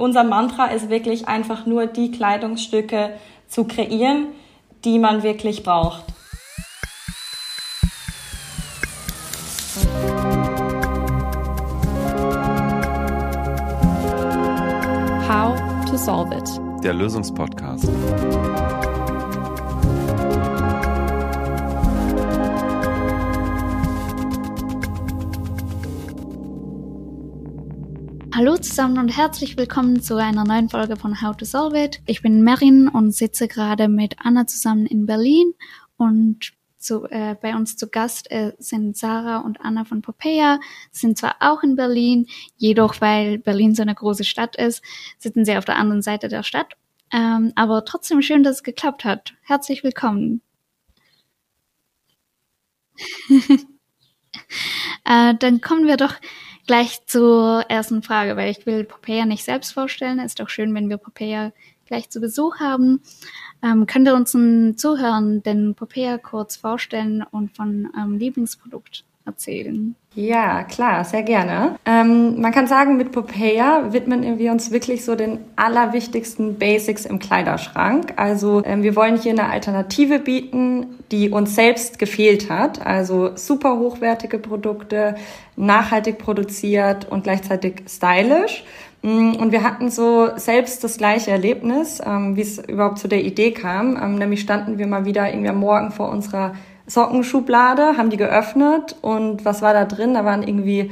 Unser Mantra ist wirklich einfach nur die Kleidungsstücke zu kreieren, die man wirklich braucht. How to Solve It. Der Lösungspodcast. Hallo zusammen und herzlich willkommen zu einer neuen Folge von How to Solve It. Ich bin Merin und sitze gerade mit Anna zusammen in Berlin und zu, äh, bei uns zu Gast äh, sind Sarah und Anna von Popea, sind zwar auch in Berlin, jedoch weil Berlin so eine große Stadt ist, sitzen sie auf der anderen Seite der Stadt. Ähm, aber trotzdem schön, dass es geklappt hat. Herzlich willkommen. äh, dann kommen wir doch gleich zur ersten Frage, weil ich will Popea nicht selbst vorstellen. Ist doch schön, wenn wir Popea gleich zu Besuch haben. Ähm, könnt ihr unseren Zuhörern denn Popea kurz vorstellen und von eurem Lieblingsprodukt erzählen? Ja, klar, sehr gerne. Ähm, man kann sagen, mit Popea widmen wir uns wirklich so den allerwichtigsten Basics im Kleiderschrank. Also ähm, wir wollen hier eine Alternative bieten, die uns selbst gefehlt hat. Also super hochwertige Produkte, nachhaltig produziert und gleichzeitig stylisch. Mm, und wir hatten so selbst das gleiche Erlebnis, ähm, wie es überhaupt zu der Idee kam. Ähm, nämlich standen wir mal wieder irgendwie am Morgen vor unserer Sockenschublade, haben die geöffnet und was war da drin? Da waren irgendwie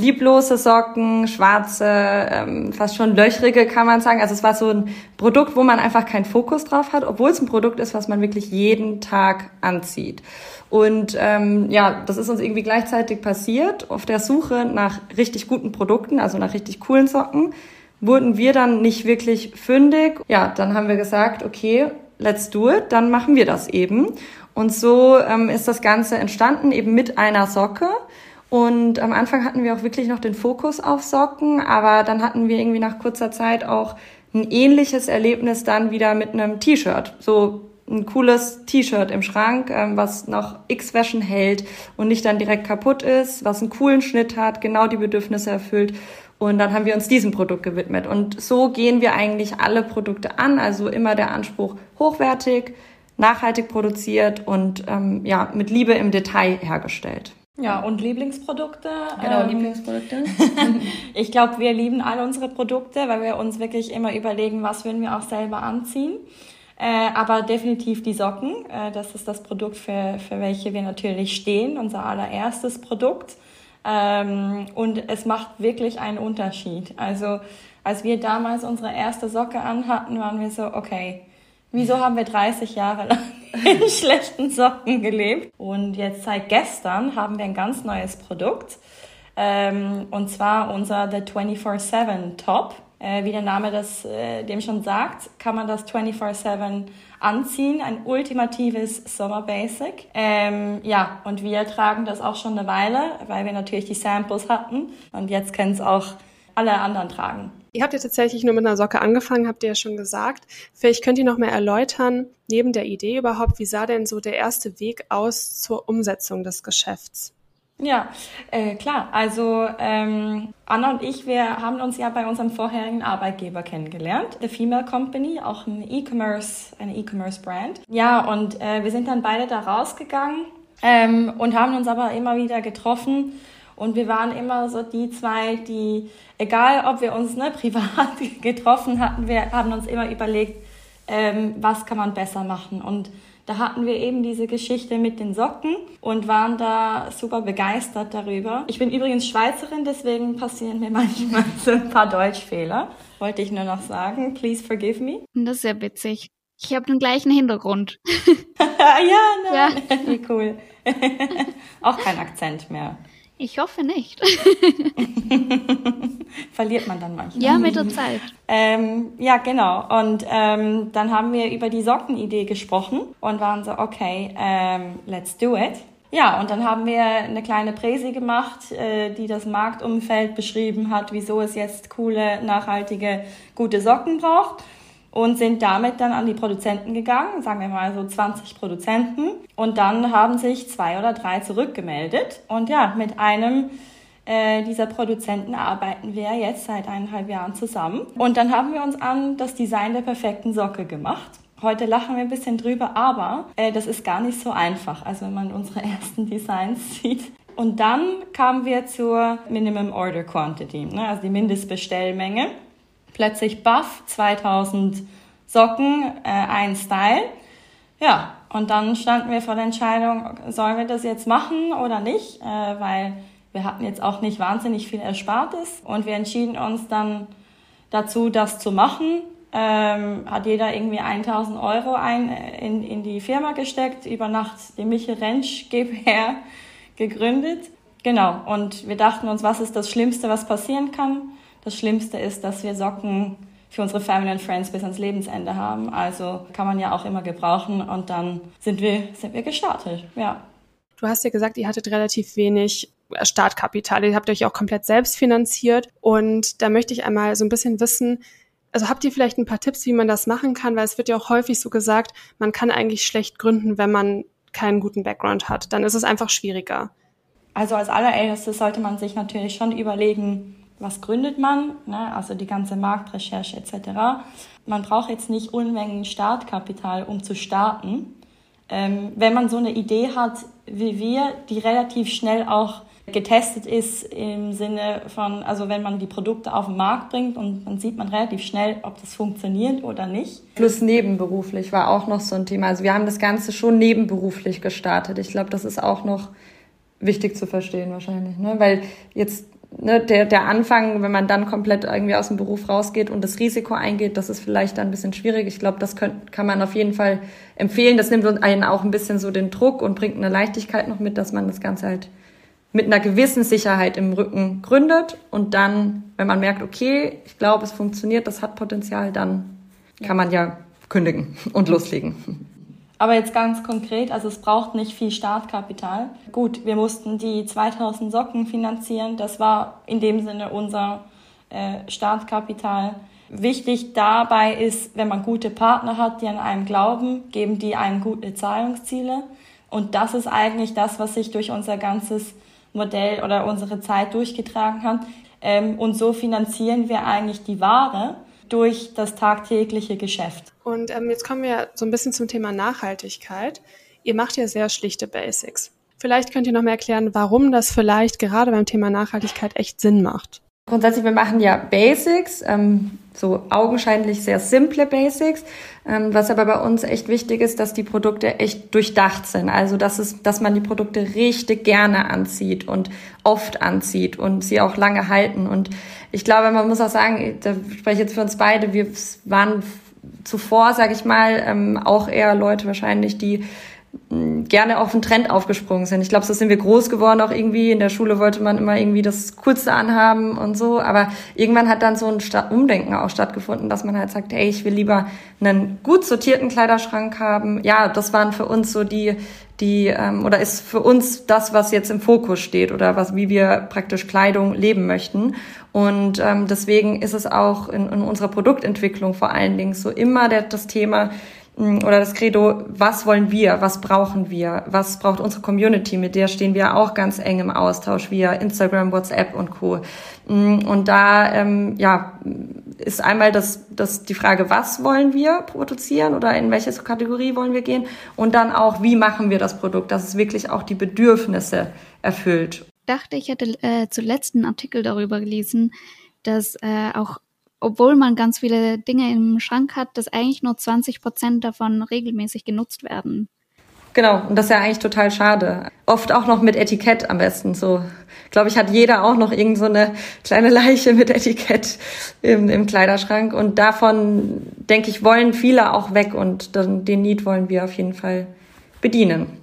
lieblose Socken, schwarze, ähm, fast schon löchrige, kann man sagen. Also es war so ein Produkt, wo man einfach keinen Fokus drauf hat, obwohl es ein Produkt ist, was man wirklich jeden Tag anzieht. Und ähm, ja, das ist uns irgendwie gleichzeitig passiert. Auf der Suche nach richtig guten Produkten, also nach richtig coolen Socken, wurden wir dann nicht wirklich fündig. Ja, dann haben wir gesagt, okay, let's do it, dann machen wir das eben. Und so ähm, ist das Ganze entstanden, eben mit einer Socke. Und am Anfang hatten wir auch wirklich noch den Fokus auf Socken, aber dann hatten wir irgendwie nach kurzer Zeit auch ein ähnliches Erlebnis dann wieder mit einem T-Shirt. So ein cooles T-Shirt im Schrank, ähm, was noch x Wäschen hält und nicht dann direkt kaputt ist, was einen coolen Schnitt hat, genau die Bedürfnisse erfüllt. Und dann haben wir uns diesem Produkt gewidmet. Und so gehen wir eigentlich alle Produkte an. Also immer der Anspruch hochwertig, nachhaltig produziert und ähm, ja, mit Liebe im Detail hergestellt. Ja, und Lieblingsprodukte. Genau, ähm, Lieblingsprodukte. ich glaube, wir lieben alle unsere Produkte, weil wir uns wirklich immer überlegen, was würden wir auch selber anziehen. Äh, aber definitiv die Socken. Äh, das ist das Produkt, für, für welche wir natürlich stehen, unser allererstes Produkt. Ähm, und es macht wirklich einen Unterschied. Also als wir damals unsere erste Socke anhatten, waren wir so, okay, wieso haben wir 30 Jahre lang in schlechten Socken gelebt? Und jetzt seit gestern haben wir ein ganz neues Produkt. Ähm, und zwar unser The 24-7 Top. Äh, wie der Name das äh, dem schon sagt, kann man das 24-7 anziehen. Ein ultimatives Sommer-Basic. Ähm, ja, und wir tragen das auch schon eine Weile, weil wir natürlich die Samples hatten. Und jetzt können es auch alle anderen tragen. Ihr habt ja tatsächlich nur mit einer Socke angefangen, habt ihr ja schon gesagt. Vielleicht könnt ihr noch mehr erläutern, neben der Idee überhaupt, wie sah denn so der erste Weg aus zur Umsetzung des Geschäfts? Ja, äh, klar. Also ähm, Anna und ich, wir haben uns ja bei unserem vorherigen Arbeitgeber kennengelernt, The Female Company, auch ein E-Commerce, eine E-Commerce-Brand. Ja, und äh, wir sind dann beide da rausgegangen ähm, und haben uns aber immer wieder getroffen und wir waren immer so die zwei, die, egal ob wir uns ne, privat getroffen hatten, wir haben uns immer überlegt, ähm, was kann man besser machen. Und da hatten wir eben diese Geschichte mit den Socken und waren da super begeistert darüber. Ich bin übrigens Schweizerin, deswegen passieren mir manchmal so ein paar Deutschfehler. Wollte ich nur noch sagen. Please forgive me. Das ist sehr witzig. Ich habe den gleichen Hintergrund. ja, nein. Ja. Wie cool. Auch kein Akzent mehr. Ich hoffe nicht. Verliert man dann manchmal. Ja, mit der Zeit. Ähm, ja, genau. Und ähm, dann haben wir über die Sockenidee gesprochen und waren so, okay, ähm, let's do it. Ja, und dann haben wir eine kleine Präsi gemacht, äh, die das Marktumfeld beschrieben hat, wieso es jetzt coole, nachhaltige, gute Socken braucht und sind damit dann an die Produzenten gegangen, sagen wir mal so 20 Produzenten. Und dann haben sich zwei oder drei zurückgemeldet. Und ja, mit einem äh, dieser Produzenten arbeiten wir jetzt seit eineinhalb Jahren zusammen. Und dann haben wir uns an das Design der perfekten Socke gemacht. Heute lachen wir ein bisschen drüber, aber äh, das ist gar nicht so einfach. Also wenn man unsere ersten Designs sieht. Und dann kamen wir zur Minimum Order Quantity, ne, also die Mindestbestellmenge. Plötzlich Buff, 2000 Socken, äh, ein Style. Ja, und dann standen wir vor der Entscheidung, sollen wir das jetzt machen oder nicht, äh, weil wir hatten jetzt auch nicht wahnsinnig viel Erspartes und wir entschieden uns dann dazu, das zu machen. Ähm, hat jeder irgendwie 1000 Euro ein, in, in die Firma gesteckt, über Nacht die Michel Rentsch GbR gegründet. Genau, und wir dachten uns, was ist das Schlimmste, was passieren kann? Das Schlimmste ist, dass wir Socken für unsere Family and Friends bis ans Lebensende haben. Also kann man ja auch immer gebrauchen und dann sind wir, sind wir gestartet, ja. Du hast ja gesagt, ihr hattet relativ wenig Startkapital. Ihr habt euch auch komplett selbst finanziert. Und da möchte ich einmal so ein bisschen wissen, also habt ihr vielleicht ein paar Tipps, wie man das machen kann? Weil es wird ja auch häufig so gesagt, man kann eigentlich schlecht gründen, wenn man keinen guten Background hat. Dann ist es einfach schwieriger. Also als allererstes sollte man sich natürlich schon überlegen, was gründet man, ne? also die ganze Marktrecherche etc. Man braucht jetzt nicht Unmengen Startkapital, um zu starten. Ähm, wenn man so eine Idee hat wie wir, die relativ schnell auch getestet ist im Sinne von, also wenn man die Produkte auf den Markt bringt und dann sieht man relativ schnell, ob das funktioniert oder nicht. Plus nebenberuflich war auch noch so ein Thema. Also wir haben das Ganze schon nebenberuflich gestartet. Ich glaube, das ist auch noch wichtig zu verstehen wahrscheinlich, ne? weil jetzt ne, der, der Anfang, wenn man dann komplett irgendwie aus dem Beruf rausgeht und das Risiko eingeht, das ist vielleicht dann ein bisschen schwierig. Ich glaube, das könnt, kann man auf jeden Fall empfehlen. Das nimmt einen auch ein bisschen so den Druck und bringt eine Leichtigkeit noch mit, dass man das Ganze halt mit einer gewissen Sicherheit im Rücken gründet und dann, wenn man merkt, okay, ich glaube, es funktioniert, das hat Potenzial, dann kann man ja kündigen und loslegen. Aber jetzt ganz konkret, also es braucht nicht viel Startkapital. Gut, wir mussten die 2000 Socken finanzieren. Das war in dem Sinne unser äh, Startkapital. Wichtig dabei ist, wenn man gute Partner hat, die an einem glauben, geben die einem gute Zahlungsziele. Und das ist eigentlich das, was sich durch unser ganzes Modell oder unsere Zeit durchgetragen hat. Ähm, und so finanzieren wir eigentlich die Ware durch das tagtägliche Geschäft. Und ähm, jetzt kommen wir so ein bisschen zum Thema Nachhaltigkeit. Ihr macht ja sehr schlichte Basics. Vielleicht könnt ihr noch mal erklären, warum das vielleicht gerade beim Thema Nachhaltigkeit echt Sinn macht. Grundsätzlich, wir machen ja Basics, ähm, so augenscheinlich sehr simple Basics. Ähm, was aber bei uns echt wichtig ist, dass die Produkte echt durchdacht sind. Also, dass es, dass man die Produkte richtig gerne anzieht und oft anzieht und sie auch lange halten. Und ich glaube, man muss auch sagen, da spreche ich jetzt für uns beide, wir waren zuvor, sage ich mal, ähm, auch eher Leute wahrscheinlich, die gerne auf den Trend aufgesprungen sind. Ich glaube, so sind wir groß geworden auch irgendwie. In der Schule wollte man immer irgendwie das Coolste anhaben und so. Aber irgendwann hat dann so ein Umdenken auch stattgefunden, dass man halt sagt, ey, ich will lieber einen gut sortierten Kleiderschrank haben. Ja, das waren für uns so die, die, ähm, oder ist für uns das, was jetzt im Fokus steht oder was, wie wir praktisch Kleidung leben möchten. Und ähm, deswegen ist es auch in, in unserer Produktentwicklung vor allen Dingen so immer der, das Thema, oder das Credo, was wollen wir, was brauchen wir, was braucht unsere Community, mit der stehen wir auch ganz eng im Austausch via Instagram, WhatsApp und Co. Mm, und da ähm, ja, ist einmal das, das die Frage, was wollen wir produzieren oder in welche Kategorie wollen wir gehen und dann auch, wie machen wir das Produkt, dass es wirklich auch die Bedürfnisse erfüllt. Ich dachte, ich hätte äh, zuletzt einen Artikel darüber gelesen, dass äh, auch obwohl man ganz viele Dinge im Schrank hat, dass eigentlich nur 20 Prozent davon regelmäßig genutzt werden. Genau, und das ist ja eigentlich total schade. Oft auch noch mit Etikett am besten. So, glaube ich, hat jeder auch noch irgend so eine kleine Leiche mit Etikett im, im Kleiderschrank. Und davon, denke ich, wollen viele auch weg und den Need wollen wir auf jeden Fall bedienen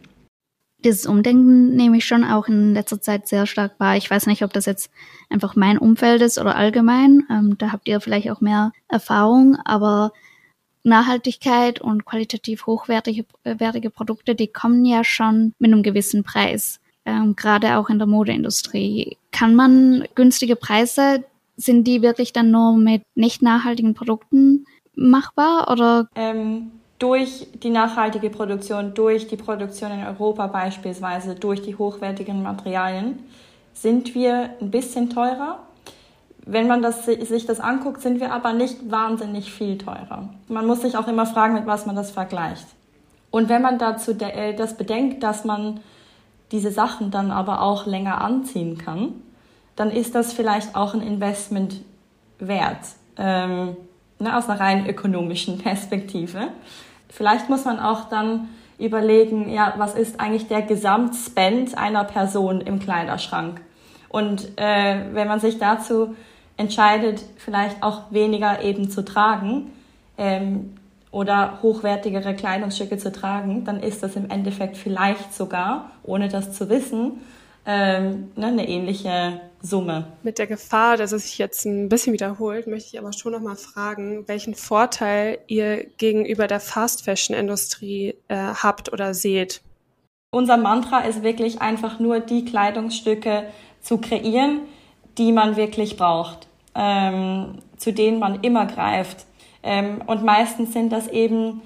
dieses Umdenken nehme ich schon auch in letzter Zeit sehr stark wahr. Ich weiß nicht, ob das jetzt einfach mein Umfeld ist oder allgemein. Ähm, da habt ihr vielleicht auch mehr Erfahrung, aber Nachhaltigkeit und qualitativ hochwertige wertige Produkte, die kommen ja schon mit einem gewissen Preis. Ähm, gerade auch in der Modeindustrie. Kann man günstige Preise, sind die wirklich dann nur mit nicht nachhaltigen Produkten machbar oder? Ähm durch die nachhaltige Produktion, durch die Produktion in Europa beispielsweise, durch die hochwertigen Materialien, sind wir ein bisschen teurer. Wenn man das, sich das anguckt, sind wir aber nicht wahnsinnig viel teurer. Man muss sich auch immer fragen, mit was man das vergleicht. Und wenn man dazu äh, das bedenkt, dass man diese Sachen dann aber auch länger anziehen kann, dann ist das vielleicht auch ein Investment wert, ähm, ne, aus einer rein ökonomischen Perspektive. Vielleicht muss man auch dann überlegen, ja, was ist eigentlich der Gesamtspend einer Person im Kleiderschrank? Und äh, wenn man sich dazu entscheidet, vielleicht auch weniger eben zu tragen ähm, oder hochwertigere Kleidungsstücke zu tragen, dann ist das im Endeffekt vielleicht sogar, ohne das zu wissen, ähm, ne, eine ähnliche Summe. Mit der Gefahr, dass es sich jetzt ein bisschen wiederholt, möchte ich aber schon noch mal fragen, welchen Vorteil ihr gegenüber der Fast Fashion Industrie äh, habt oder seht. Unser Mantra ist wirklich einfach nur die Kleidungsstücke zu kreieren, die man wirklich braucht, ähm, zu denen man immer greift. Ähm, und meistens sind das eben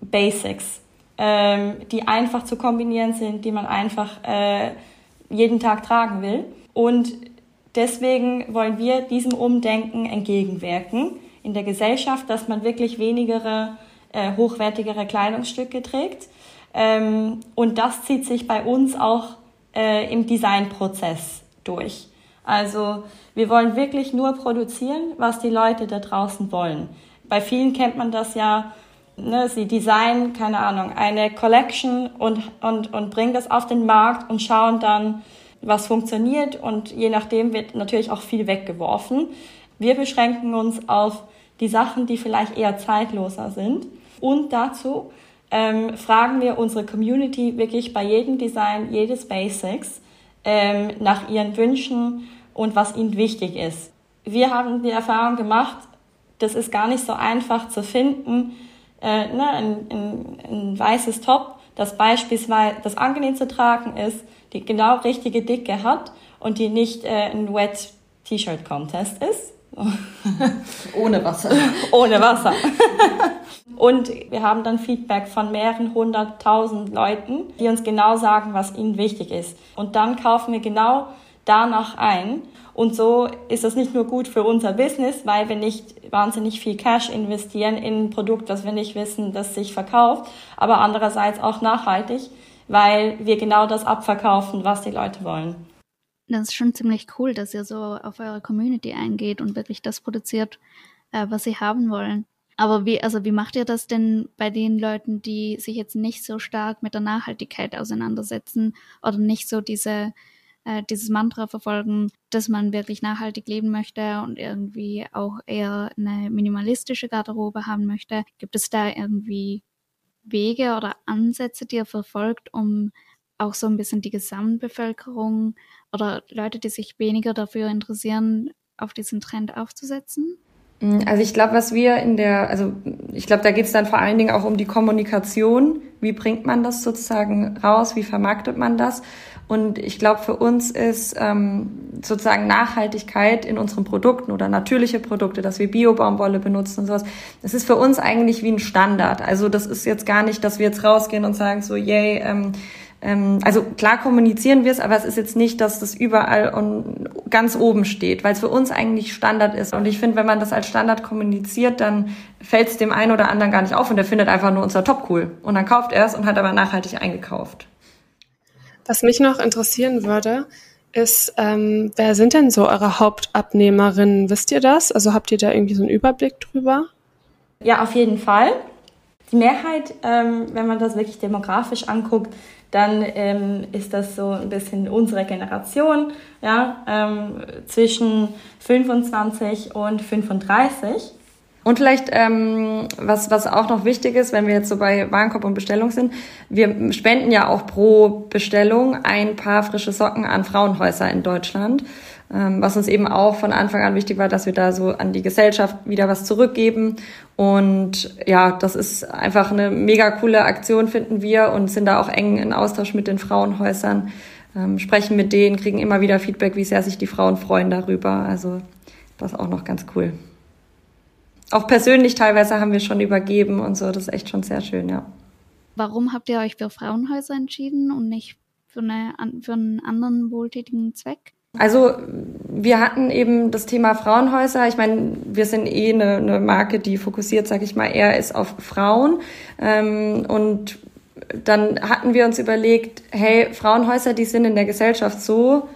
Basics, ähm, die einfach zu kombinieren sind, die man einfach äh, jeden Tag tragen will. Und deswegen wollen wir diesem Umdenken entgegenwirken in der Gesellschaft, dass man wirklich weniger äh, hochwertigere Kleidungsstücke trägt. Ähm, und das zieht sich bei uns auch äh, im Designprozess durch. Also wir wollen wirklich nur produzieren, was die Leute da draußen wollen. Bei vielen kennt man das ja, ne, sie designen, keine Ahnung, eine Collection und, und, und bringen das auf den Markt und schauen dann, was funktioniert und je nachdem wird natürlich auch viel weggeworfen. Wir beschränken uns auf die Sachen, die vielleicht eher zeitloser sind und dazu ähm, fragen wir unsere Community wirklich bei jedem Design, jedes Basics ähm, nach ihren Wünschen und was ihnen wichtig ist. Wir haben die Erfahrung gemacht, das ist gar nicht so einfach zu finden, äh, ne, ein, ein, ein weißes Top, das beispielsweise das angenehm zu tragen ist, die genau richtige Dicke hat und die nicht äh, ein Wet T-Shirt Contest ist. Ohne Wasser. Ohne Wasser. und wir haben dann Feedback von mehreren hunderttausend Leuten, die uns genau sagen, was ihnen wichtig ist. Und dann kaufen wir genau danach ein. Und so ist das nicht nur gut für unser Business, weil wir nicht wahnsinnig viel Cash investieren in ein Produkt, das wir nicht wissen, das sich verkauft, aber andererseits auch nachhaltig, weil wir genau das abverkaufen, was die Leute wollen. Das ist schon ziemlich cool, dass ihr so auf eure Community eingeht und wirklich das produziert, äh, was sie haben wollen. Aber wie, also wie macht ihr das denn bei den Leuten, die sich jetzt nicht so stark mit der Nachhaltigkeit auseinandersetzen oder nicht so diese äh, dieses Mantra verfolgen, dass man wirklich nachhaltig leben möchte und irgendwie auch eher eine minimalistische Garderobe haben möchte. Gibt es da irgendwie Wege oder Ansätze, die ihr verfolgt, um auch so ein bisschen die Gesamtbevölkerung oder Leute, die sich weniger dafür interessieren, auf diesen Trend aufzusetzen? Mm, also ich glaube, was wir in der, also ich glaube, da geht es dann vor allen Dingen auch um die Kommunikation. Wie bringt man das sozusagen raus? Wie vermarktet man das? Und ich glaube, für uns ist ähm, sozusagen Nachhaltigkeit in unseren Produkten oder natürliche Produkte, dass wir Biobaumwolle benutzen und sowas, das ist für uns eigentlich wie ein Standard. Also das ist jetzt gar nicht, dass wir jetzt rausgehen und sagen so, yay, ähm, also klar kommunizieren wir es, aber es ist jetzt nicht, dass das überall und ganz oben steht, weil es für uns eigentlich Standard ist. Und ich finde, wenn man das als Standard kommuniziert, dann fällt es dem einen oder anderen gar nicht auf und der findet einfach nur unser Top cool. Und dann kauft er es und hat aber nachhaltig eingekauft. Was mich noch interessieren würde, ist, ähm, wer sind denn so eure Hauptabnehmerinnen? Wisst ihr das? Also habt ihr da irgendwie so einen Überblick drüber? Ja, auf jeden Fall. Die Mehrheit, ähm, wenn man das wirklich demografisch anguckt, dann ähm, ist das so ein bisschen unsere Generation, ja, ähm, zwischen 25 und 35. Und vielleicht, ähm, was, was auch noch wichtig ist, wenn wir jetzt so bei Warenkorb und Bestellung sind, wir spenden ja auch pro Bestellung ein paar frische Socken an Frauenhäuser in Deutschland. Ähm, was uns eben auch von Anfang an wichtig war, dass wir da so an die Gesellschaft wieder was zurückgeben. Und ja, das ist einfach eine mega coole Aktion, finden wir, und sind da auch eng in Austausch mit den Frauenhäusern, ähm, sprechen mit denen, kriegen immer wieder Feedback, wie sehr sich die Frauen freuen darüber. Also das ist auch noch ganz cool auch persönlich teilweise haben wir schon übergeben und so. Das ist echt schon sehr schön, ja. Warum habt ihr euch für Frauenhäuser entschieden und nicht für, eine, für einen anderen wohltätigen Zweck? Also wir hatten eben das Thema Frauenhäuser. Ich meine, wir sind eh eine, eine Marke, die fokussiert, sag ich mal, eher ist auf Frauen. Ähm, und dann hatten wir uns überlegt, hey, Frauenhäuser, die sind in der Gesellschaft so,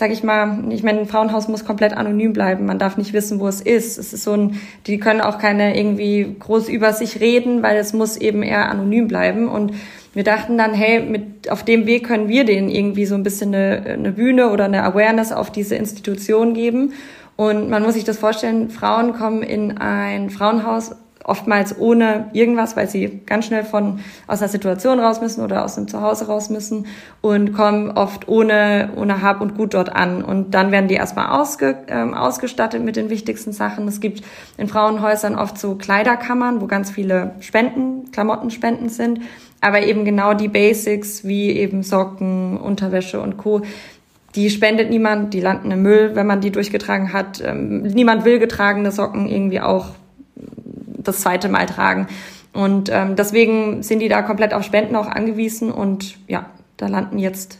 sag ich mal, ich meine, ein Frauenhaus muss komplett anonym bleiben. Man darf nicht wissen, wo es ist. Es ist so ein, die können auch keine irgendwie groß über sich reden, weil es muss eben eher anonym bleiben. Und wir dachten dann, hey, mit, auf dem Weg können wir denen irgendwie so ein bisschen eine, eine Bühne oder eine Awareness auf diese Institution geben. Und man muss sich das vorstellen, Frauen kommen in ein Frauenhaus oftmals ohne irgendwas, weil sie ganz schnell von aus einer Situation raus müssen oder aus einem Zuhause raus müssen und kommen oft ohne ohne Hab und Gut dort an und dann werden die erstmal ausge, ähm, ausgestattet mit den wichtigsten Sachen. Es gibt in Frauenhäusern oft so Kleiderkammern, wo ganz viele Spenden, Klamottenspenden sind, aber eben genau die Basics wie eben Socken, Unterwäsche und Co. Die spendet niemand, die landen im Müll, wenn man die durchgetragen hat. Ähm, niemand will getragene Socken irgendwie auch das zweite Mal tragen. Und ähm, deswegen sind die da komplett auf Spenden auch angewiesen und ja, da landen jetzt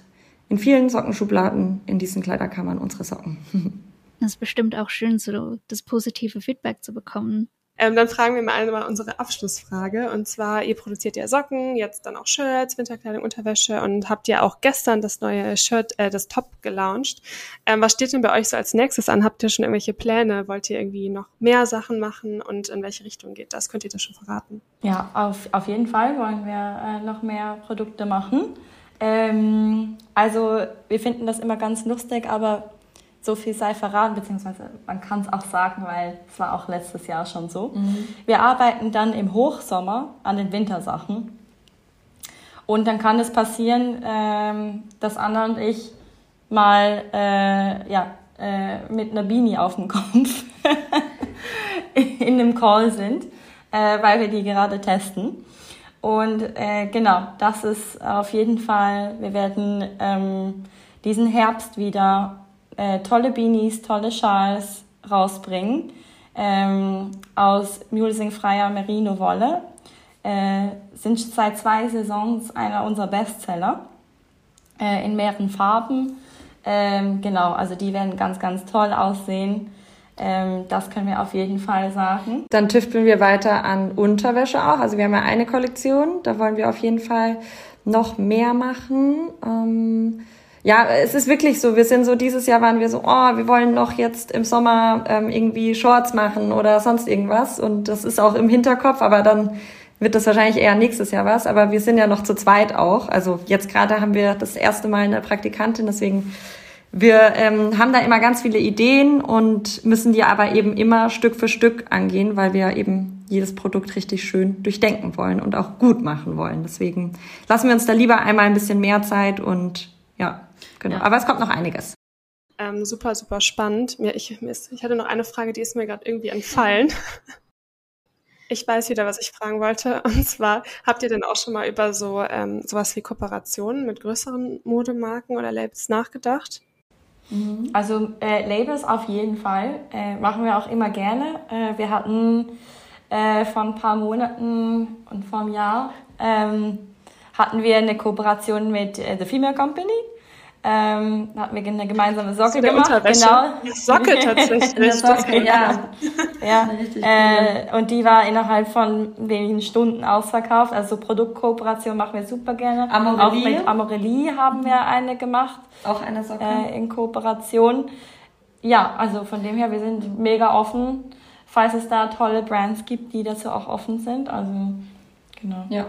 in vielen Sockenschubladen in diesen Kleiderkammern unsere Socken. Das ist bestimmt auch schön, so das positive Feedback zu bekommen. Ähm, dann fragen wir mal einmal unsere Abschlussfrage. Und zwar, ihr produziert ja Socken, jetzt dann auch Shirts, Winterkleidung, Unterwäsche und habt ja auch gestern das neue Shirt, äh, das Top gelauncht. Ähm, was steht denn bei euch so als nächstes an? Habt ihr schon irgendwelche Pläne? Wollt ihr irgendwie noch mehr Sachen machen und in welche Richtung geht das? Könnt ihr das schon verraten? Ja, auf, auf jeden Fall wollen wir äh, noch mehr Produkte machen. Ähm, also wir finden das immer ganz lustig, aber so viel sei verraten, beziehungsweise man kann es auch sagen, weil es war auch letztes Jahr schon so. Mhm. Wir arbeiten dann im Hochsommer an den Wintersachen. Und dann kann es passieren, ähm, dass Anna und ich mal äh, ja, äh, mit einer Beanie auf dem Kopf in einem Call sind, äh, weil wir die gerade testen. Und äh, genau, das ist auf jeden Fall, wir werden ähm, diesen Herbst wieder äh, tolle Beanies, tolle Schals rausbringen ähm, aus mulesingfreier Merino-Wolle. Äh, sind seit zwei Saisons einer unserer Bestseller äh, in mehreren Farben. Ähm, genau, also die werden ganz, ganz toll aussehen. Ähm, das können wir auf jeden Fall sagen. Dann tüfteln wir weiter an Unterwäsche auch. Also wir haben ja eine Kollektion, da wollen wir auf jeden Fall noch mehr machen. Ähm ja, es ist wirklich so. Wir sind so, dieses Jahr waren wir so, oh, wir wollen noch jetzt im Sommer ähm, irgendwie Shorts machen oder sonst irgendwas. Und das ist auch im Hinterkopf, aber dann wird das wahrscheinlich eher nächstes Jahr was. Aber wir sind ja noch zu zweit auch. Also jetzt gerade haben wir das erste Mal eine Praktikantin, deswegen wir ähm, haben da immer ganz viele Ideen und müssen die aber eben immer Stück für Stück angehen, weil wir eben jedes Produkt richtig schön durchdenken wollen und auch gut machen wollen. Deswegen lassen wir uns da lieber einmal ein bisschen mehr Zeit und Genau. Ja. Aber es kommt noch einiges. Ähm, super, super spannend. Mir, ich, ich hatte noch eine Frage, die ist mir gerade irgendwie entfallen. Ich weiß wieder, was ich fragen wollte. Und zwar, habt ihr denn auch schon mal über so ähm, sowas wie Kooperationen mit größeren Modemarken oder Labels nachgedacht? Mhm. Also äh, Labels auf jeden Fall. Äh, machen wir auch immer gerne. Äh, wir hatten äh, vor ein paar Monaten und vor einem Jahr ähm, hatten wir eine Kooperation mit äh, The Female Company. Ähm, da hatten wir eine gemeinsame Socke gemacht. Unterwäsche. Genau. Socke tatsächlich. Socke, ja. ja. Äh, und die war innerhalb von wenigen Stunden ausverkauft. Also Produktkooperation machen wir super gerne. Amorelie. Auch mit Amorelie haben wir eine gemacht. Auch eine Socke. Äh, in Kooperation. Ja, also von dem her, wir sind mega offen, falls es da tolle Brands gibt, die dazu auch offen sind. Also, genau. Ja.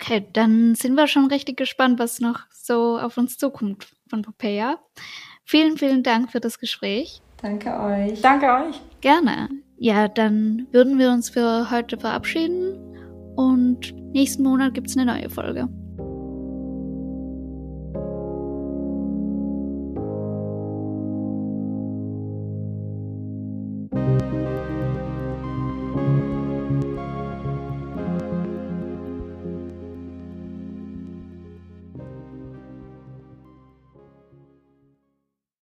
Okay, dann sind wir schon richtig gespannt, was noch so auf uns zukommt von Popea. Vielen, vielen Dank für das Gespräch. Danke euch. Danke euch. Gerne. Ja, dann würden wir uns für heute verabschieden und nächsten Monat gibt's eine neue Folge.